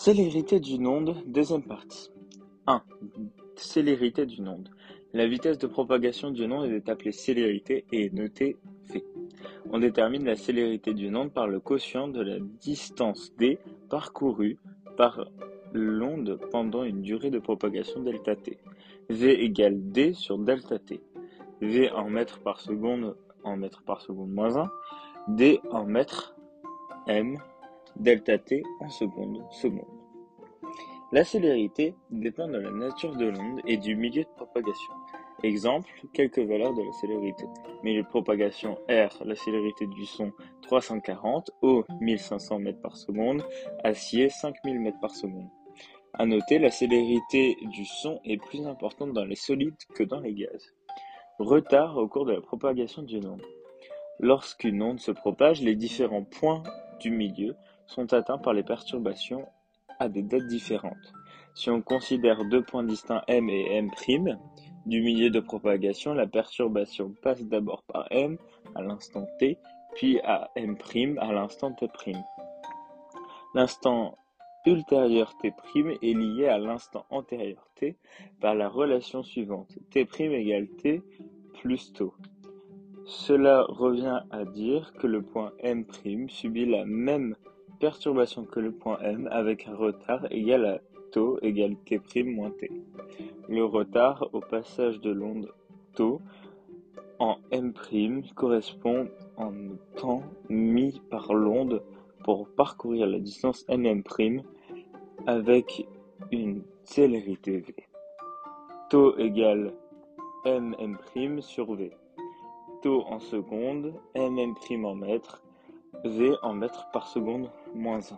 Célérité d'une onde, deuxième partie. 1. Célérité d'une onde. La vitesse de propagation d'une onde est appelée célérité et est notée v. On détermine la célérité d'une onde par le quotient de la distance d parcourue par l'onde pendant une durée de propagation delta t. v égale d sur delta t. v en mètres par seconde en mètres par seconde moins 1. d en mètres m delta t en seconde seconde. La célérité dépend de la nature de l'onde et du milieu de propagation. Exemple, quelques valeurs de la célérité. Milieu de propagation R, la célérité du son 340, eau 1500 m par seconde, acier 5000 m par seconde. À noter, la célérité du son est plus importante dans les solides que dans les gaz. Retard au cours de la propagation d'une onde. Lorsqu'une onde se propage, les différents points du milieu sont atteints par les perturbations à des dates différentes. Si on considère deux points distincts M et M', du milieu de propagation, la perturbation passe d'abord par M à l'instant t, puis à M' à l'instant t'. L'instant ultérieur t' est lié à l'instant antérieur t par la relation suivante t' égale t plus taux. Cela revient à dire que le point M' subit la même perturbation que le point M avec un retard égal à taux égale T' moins T. Le retard au passage de l'onde taux en M' correspond en temps mis par l'onde pour parcourir la distance mm' avec une célérité v. Taux égale mm' sur v. Taux en secondes, mm' en mètres, v en mètres par seconde moins 1.